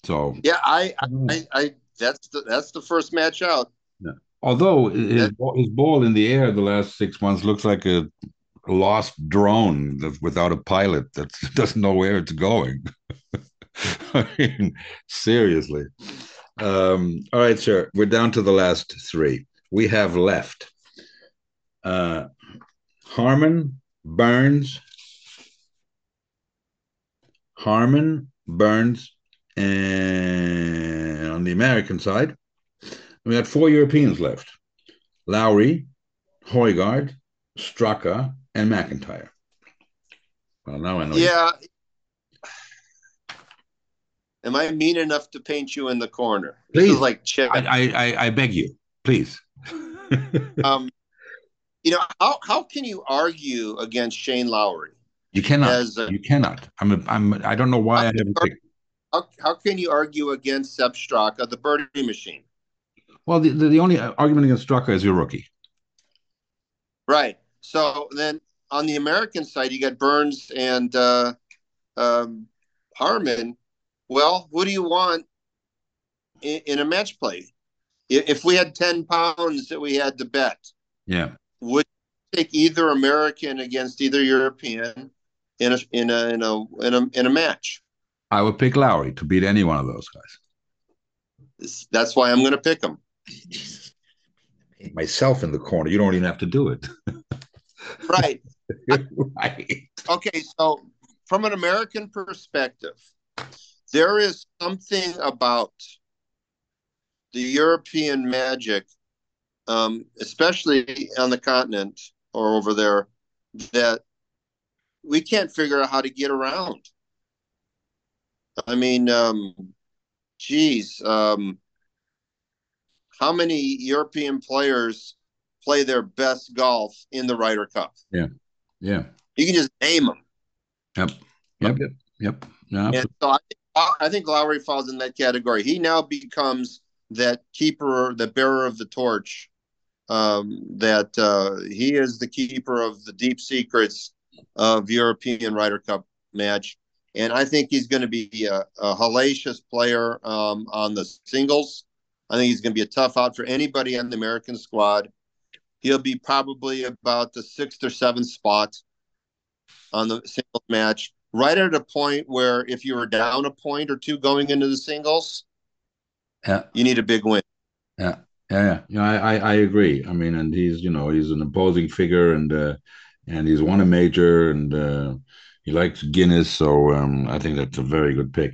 So yeah, I, I, I, that's the that's the first match out. Yeah. Although his his ball in the air the last six months looks like a lost drone that without a pilot that doesn't know where it's going. I mean, seriously. Um, all right, sir. We're down to the last three. We have left uh, Harman, Burns, Harman, Burns, and on the American side, we had four Europeans left Lowry, Højgaard, Straka, and McIntyre. Well, now I know. Yeah, Am I mean enough to paint you in the corner? Please. This is like Chip. I, I, I beg you, please. um, you know how how can you argue against Shane Lowry? You cannot. A, you cannot. I'm. A, I'm. I don't know why I haven't picked. How, how can you argue against Sepp Straka, the birdie machine? Well, the, the, the only argument against Straka is your rookie. Right. So then on the American side, you got Burns and uh, um, Harman well, what do you want in, in a match play? If we had 10 pounds that we had to bet, yeah, would take either American against either European in a in a in a in a, in a match? I would pick Lowry to beat any one of those guys. That's why I'm going to pick him. Myself in the corner. You don't even have to do it. right. right. Okay, so from an American perspective, there is something about the European magic, um, especially on the continent or over there, that we can't figure out how to get around. I mean, um, geez, um, how many European players play their best golf in the Ryder Cup? Yeah, yeah. You can just name them. Yep, yep, yep, yep. Yeah, so I I think Lowry falls in that category. He now becomes that keeper, the bearer of the torch. Um, that uh, he is the keeper of the deep secrets of European Ryder Cup match, and I think he's going to be a, a hellacious player um, on the singles. I think he's going to be a tough out for anybody on the American squad. He'll be probably about the sixth or seventh spot on the singles match right at a point where if you were down a point or two going into the singles, Yeah. You need a big win. Yeah. Yeah, yeah, I, I, I agree. I mean, and he's, you know, he's an imposing figure, and uh, and he's won a major, and uh, he likes Guinness, so um, I think that's a very good pick.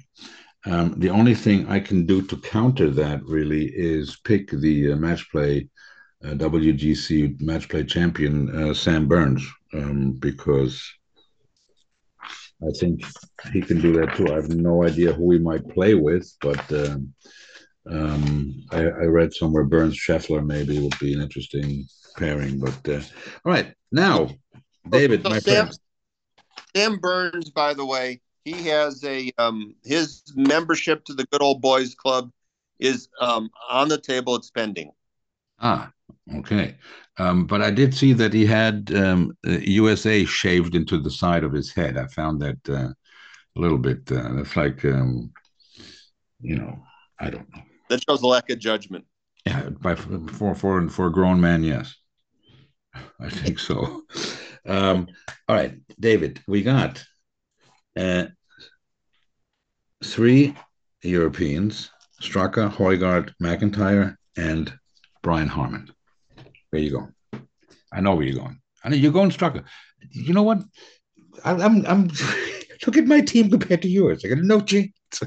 Um, the only thing I can do to counter that really is pick the uh, match play uh, WGC match play champion uh, Sam Burns um, because I think he can do that too. I have no idea who he might play with, but um, um, I, I, read somewhere Burns Scheffler maybe would be an interesting pairing. But uh, all right, now David, so my Sam, friend. Sam Burns, by the way, he has a um, his membership to the Good Old Boys Club is um, on the table. It's pending. Ah, okay. Um, but I did see that he had um, USA shaved into the side of his head. I found that uh, a little bit. Uh, that's like, um, you know, I don't know. That shows a lack of judgment. Yeah, by for for for a grown man, yes, I think so. Um, all right, David, we got uh, three Europeans: Straka, Højgaard, McIntyre, and Brian Harman. Where you going? I know where you're going. I know you're going Straka. You know what? I, I'm I'm look at my team compared to yours. I got no chance.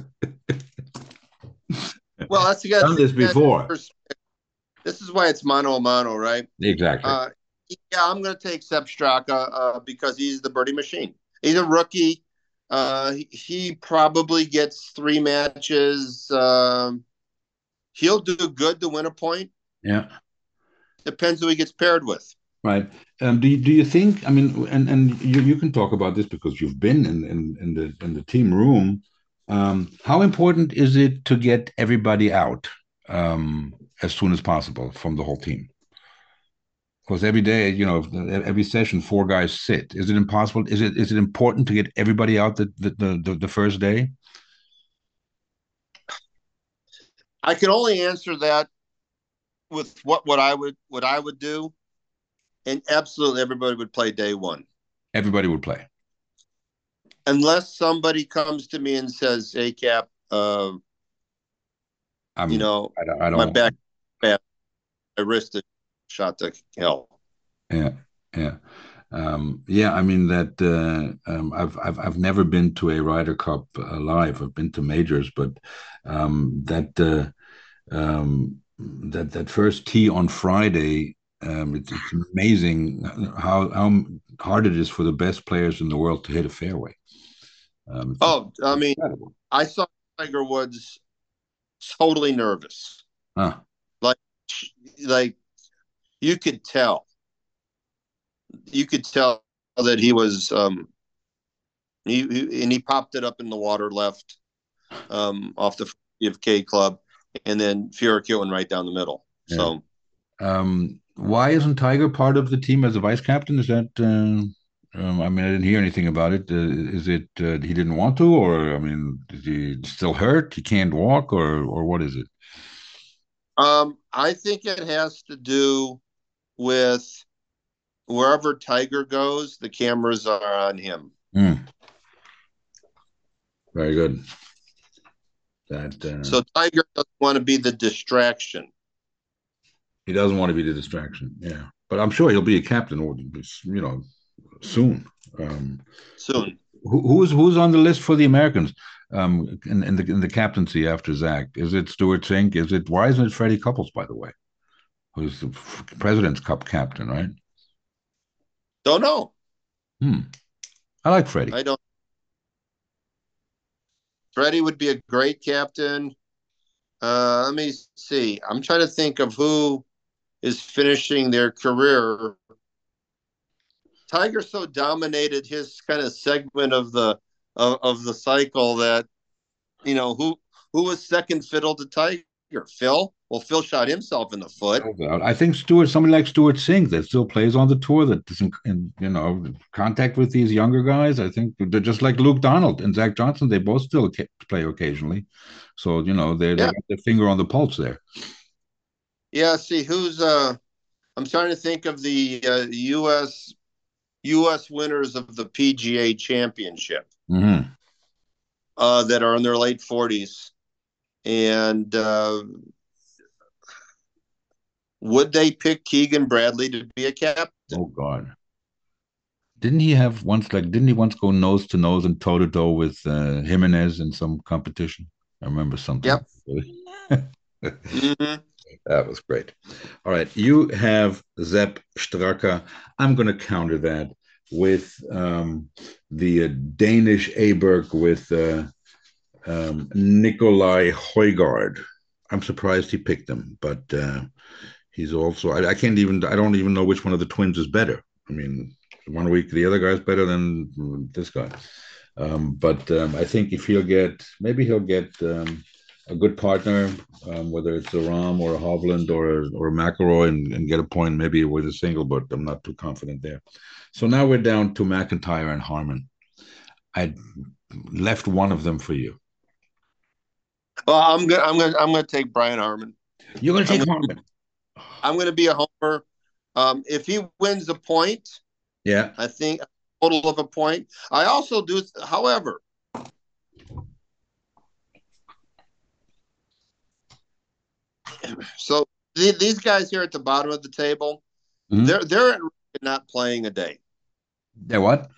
well, that's the guy done this before. This is why it's mano a mano, right? Exactly. Uh, yeah, I'm going to take Sepp Straka uh, because he's the birdie machine. He's a rookie. Uh, he probably gets three matches. Um, he'll do good to win a point. Yeah. Depends who he gets paired with. Right. Um, do you, do you think? I mean, and and you, you can talk about this because you've been in in, in the in the team room. Um, how important is it to get everybody out um, as soon as possible from the whole team? Because every day, you know, every session, four guys sit. Is it impossible? Is it is it important to get everybody out the the, the, the first day? I can only answer that with what what I would what I would do, and absolutely everybody would play day one. Everybody would play, unless somebody comes to me and says, "Hey, Cap, uh, you know, I don't, I don't, my back, bad, my wrist is shot to hell." Yeah, yeah. Um, yeah, I mean that uh, um, I've I've I've never been to a Ryder Cup uh, live. I've been to majors, but um, that uh, um, that that first tee on Friday, um, it's, it's, amazing how how hard it is for the best players in the world to hit a fairway. Um, oh, I mean, incredible. I saw Tiger Woods totally nervous. Huh. Like, like you could tell. You could tell that he was. Um, he, he and he popped it up in the water left, um, off the K club and then Furyk right down the middle. Yeah. So, um, why isn't Tiger part of the team as a vice captain? Is that? Uh, um, I mean, I didn't hear anything about it. Uh, is it uh, he didn't want to, or I mean, is he still hurt? He can't walk, or or what is it? Um, I think it has to do with wherever Tiger goes, the cameras are on him. Mm. Very good. That uh, so Tiger doesn't want to be the distraction. He doesn't want to be the distraction. Yeah, but I'm sure he'll be a captain, you know, soon. Um, soon. Who, who's who's on the list for the Americans um, in, in, the in the captaincy after Zach? Is it Stewart Cink? Is it why isn't it Freddie Couples? By the way, who's the President's Cup captain, right? Don't know. Hmm. I like Freddie. I don't. Freddie would be a great captain. Uh, let me see. I'm trying to think of who is finishing their career. Tiger so dominated his kind of segment of the of, of the cycle that you know who who was second fiddle to Tiger. Phil. Well, Phil shot himself in the foot. I think Stewart, somebody like Stewart Cink that still plays on the tour that doesn't, in, you know, contact with these younger guys. I think they're just like Luke Donald and Zach Johnson. They both still play occasionally, so you know they yeah. they got their finger on the pulse there. Yeah. See who's. uh I'm trying to think of the uh, U.S. U.S. winners of the PGA Championship mm-hmm. uh, that are in their late 40s And uh, would they pick Keegan Bradley to be a captain? Oh God. Didn't he have once like didn't he once go nose to nose and toe to toe with uh, Jimenez in some competition? I remember something. Yep. mm-hmm. That was great. All right, you have Sepp Straka. I'm going to counter that with um, the uh, Danish Aberg with uh, um, Nicolai Højgaard. I'm surprised he picked him, but uh, he's also I, I, can't even I don't even know which one of the twins is better. I mean, one week the other guy's better than this guy. Um, but um, I think if he'll get maybe he'll get um, a good partner, um, whether it's a Rahm or a Hovland or a, or a McIlroy, and, and, get a point maybe with a single. But I'm not too confident there. So now we're down to McIntyre and Harman. I left one of them for you. Well, I'm gonna I'm gonna I'm gonna take Brian Harman. You're gonna take I'm Harman. I'm gonna be a homer. Um, if he wins a point, yeah, I think total of a point. I also do, however, so these guys here at the bottom of the table, mm-hmm. they're they're not playing a day. They're what?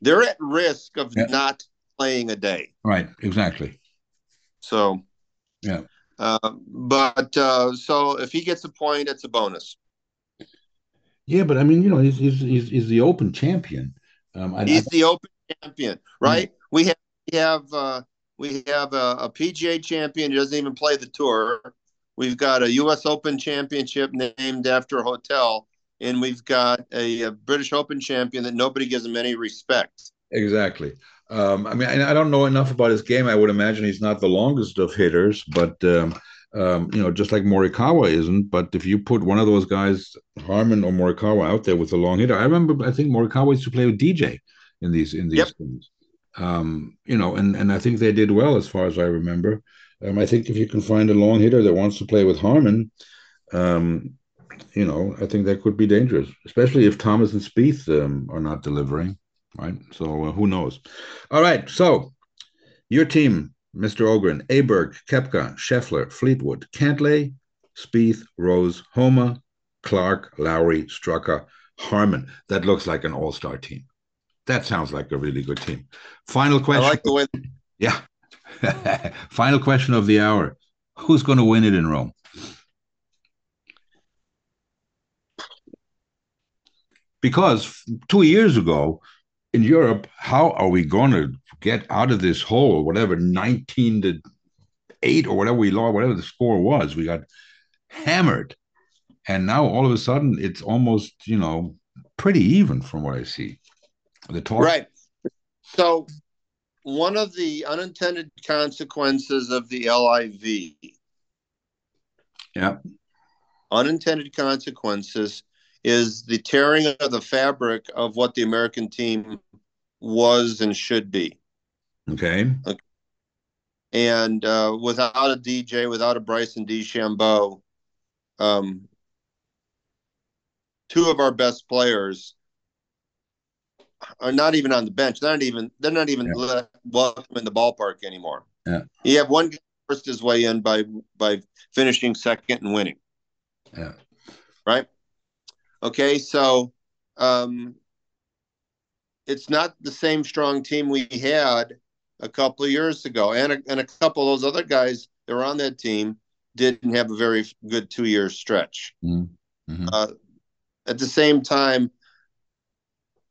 They're at risk of yeah. not playing a day. Right. Exactly. So. Yeah. Uh, but uh, so if he gets a point, it's a bonus. Yeah, but I mean, you know, he's he's he's, he's the Open champion. Um, I, he's I, the Open champion, right? Mm-hmm. We have we have uh, we have a, a, PGA champion who doesn't even play the tour. We've got a U.S. Open championship named after a hotel, and we've got a, a British Open champion that nobody gives him any respect. Exactly. Um, I mean, I, I, don't know enough about his game. I would imagine he's not the longest of hitters, but um, um, you know, just like Morikawa isn't. But if you put one of those guys, Harman or Morikawa, out there with a long hitter, I remember. I think Morikawa used to play with DJ in these in these yep. things. Um, you know, and and I think they did well as far as I remember. Um, I think if you can find a long hitter that wants to play with Harman, um, you know, I think that could be dangerous, especially if Thomas and Spieth um, are not delivering right? So uh, who knows? All right. So your team, Mr. Ogrin, Aberg, Koepka, Scheffler, Fleetwood, Cantlay, Spieth, Rose, Homa, Clark, Lowry, Straka, Harman. That looks like an all-star team. That sounds like a really good team. Final question. I like the way. Yeah. Final question of the hour. Who's going to win it in Rome? Because two years ago, in Europe, how are we going to get out of this hole? Whatever, 19 to 8 or whatever we lost, whatever the score was, we got hammered. And now all of a sudden it's almost, you know, pretty even from what I see. The talk. Right. So one of the unintended consequences of the LIV. Yeah. Unintended consequences is the tearing of the fabric of what the American team was and should be. Okay. okay. And uh, without a DJ, without a Bryson DeChambeau, um, two of our best players are not even on the bench. They're not even they're not even yeah. welcome in the ballpark anymore. Yeah. You have one forced his way in by by finishing second and winning. Yeah. Right. Okay, so um, it's not the same strong team we had a couple of years ago, and a, and a couple of those other guys that were on that team didn't have a very good two year stretch. Mm-hmm. mm-hmm. Uh, at the same time,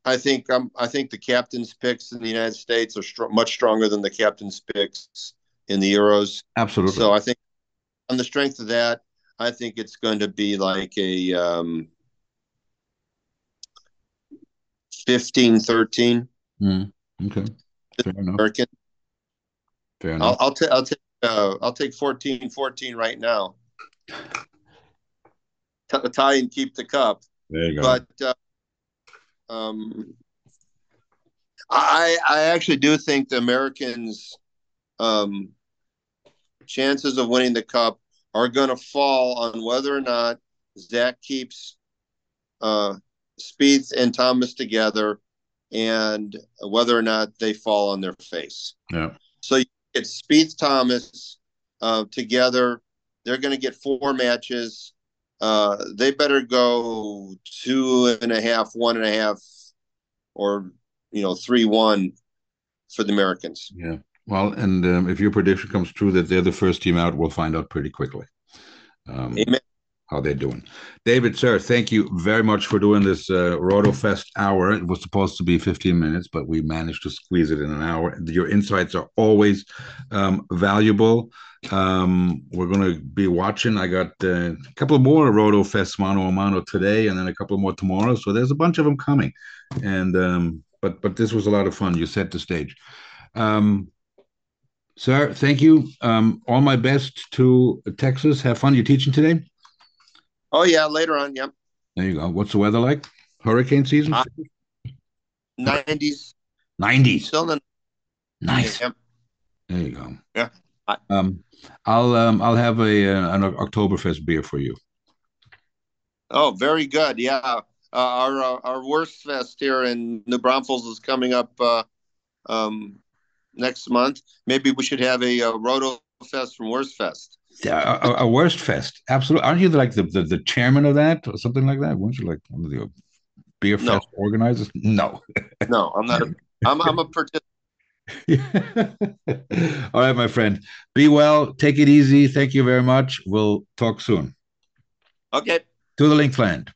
I think um, I think the captain's picks in the United States are str- much stronger than the captain's picks in the Euros. Absolutely. So I think on the strength of that, I think it's going to be like a um, 15, 13. Mm, okay. Fair enough. Fair enough. I'll, I'll, t- I'll take uh, I'll take 14, 14 right now. T- tie and keep the cup. There you go. But uh, um, I I actually do think the Americans' um, chances of winning the cup are going to fall on whether or not Zach keeps uh, Spieth and Thomas together and whether or not they fall on their face. Yeah. So it's Spieth Thomas uh, together. They're going to get four matches. Uh, they better go two and a half, one and a half, or you know, three one for the Americans. Yeah. Well, and um, if your prediction comes true that they're the first team out, we'll find out pretty quickly. Um, Amen. How they're doing, David, sir. Thank you very much for doing this uh, RotoFest hour. It was supposed to be 15 minutes, but we managed to squeeze it in an hour. Your insights are always um, valuable. Um, we're going to be watching. I got uh, a couple more RotoFest mano a mano today, and then a couple more tomorrow. So there's a bunch of them coming. And um, but but this was a lot of fun. You set the stage. Um, sir, thank you. Um, all my best to Texas. Have fun. You're teaching today? Oh yeah, later on. Yep. There you go. What's the weather like? Hurricane season? Uh, Nineties. Nineties. Still in. Nice. Yep. There you go. Yeah. Um, I'll um, I'll have a uh, an Oktoberfest beer for you. Oh, very good. Yeah, uh, our uh, our Wurstfest here in New Braunfels is coming up uh, um, next month. Maybe we should have a, a Roto Fest from Wurstfest. A, a, Wurstfest. Absolutely. Aren't you like the, the, the chairman of that or something like that? Weren't you like one of the uh, beer fest no. organizers? No. no, I'm not. A, I'm I'm a participant. All right, my friend. Be well. Take it easy. Thank you very much. We'll talk soon. Okay. To the Linkland.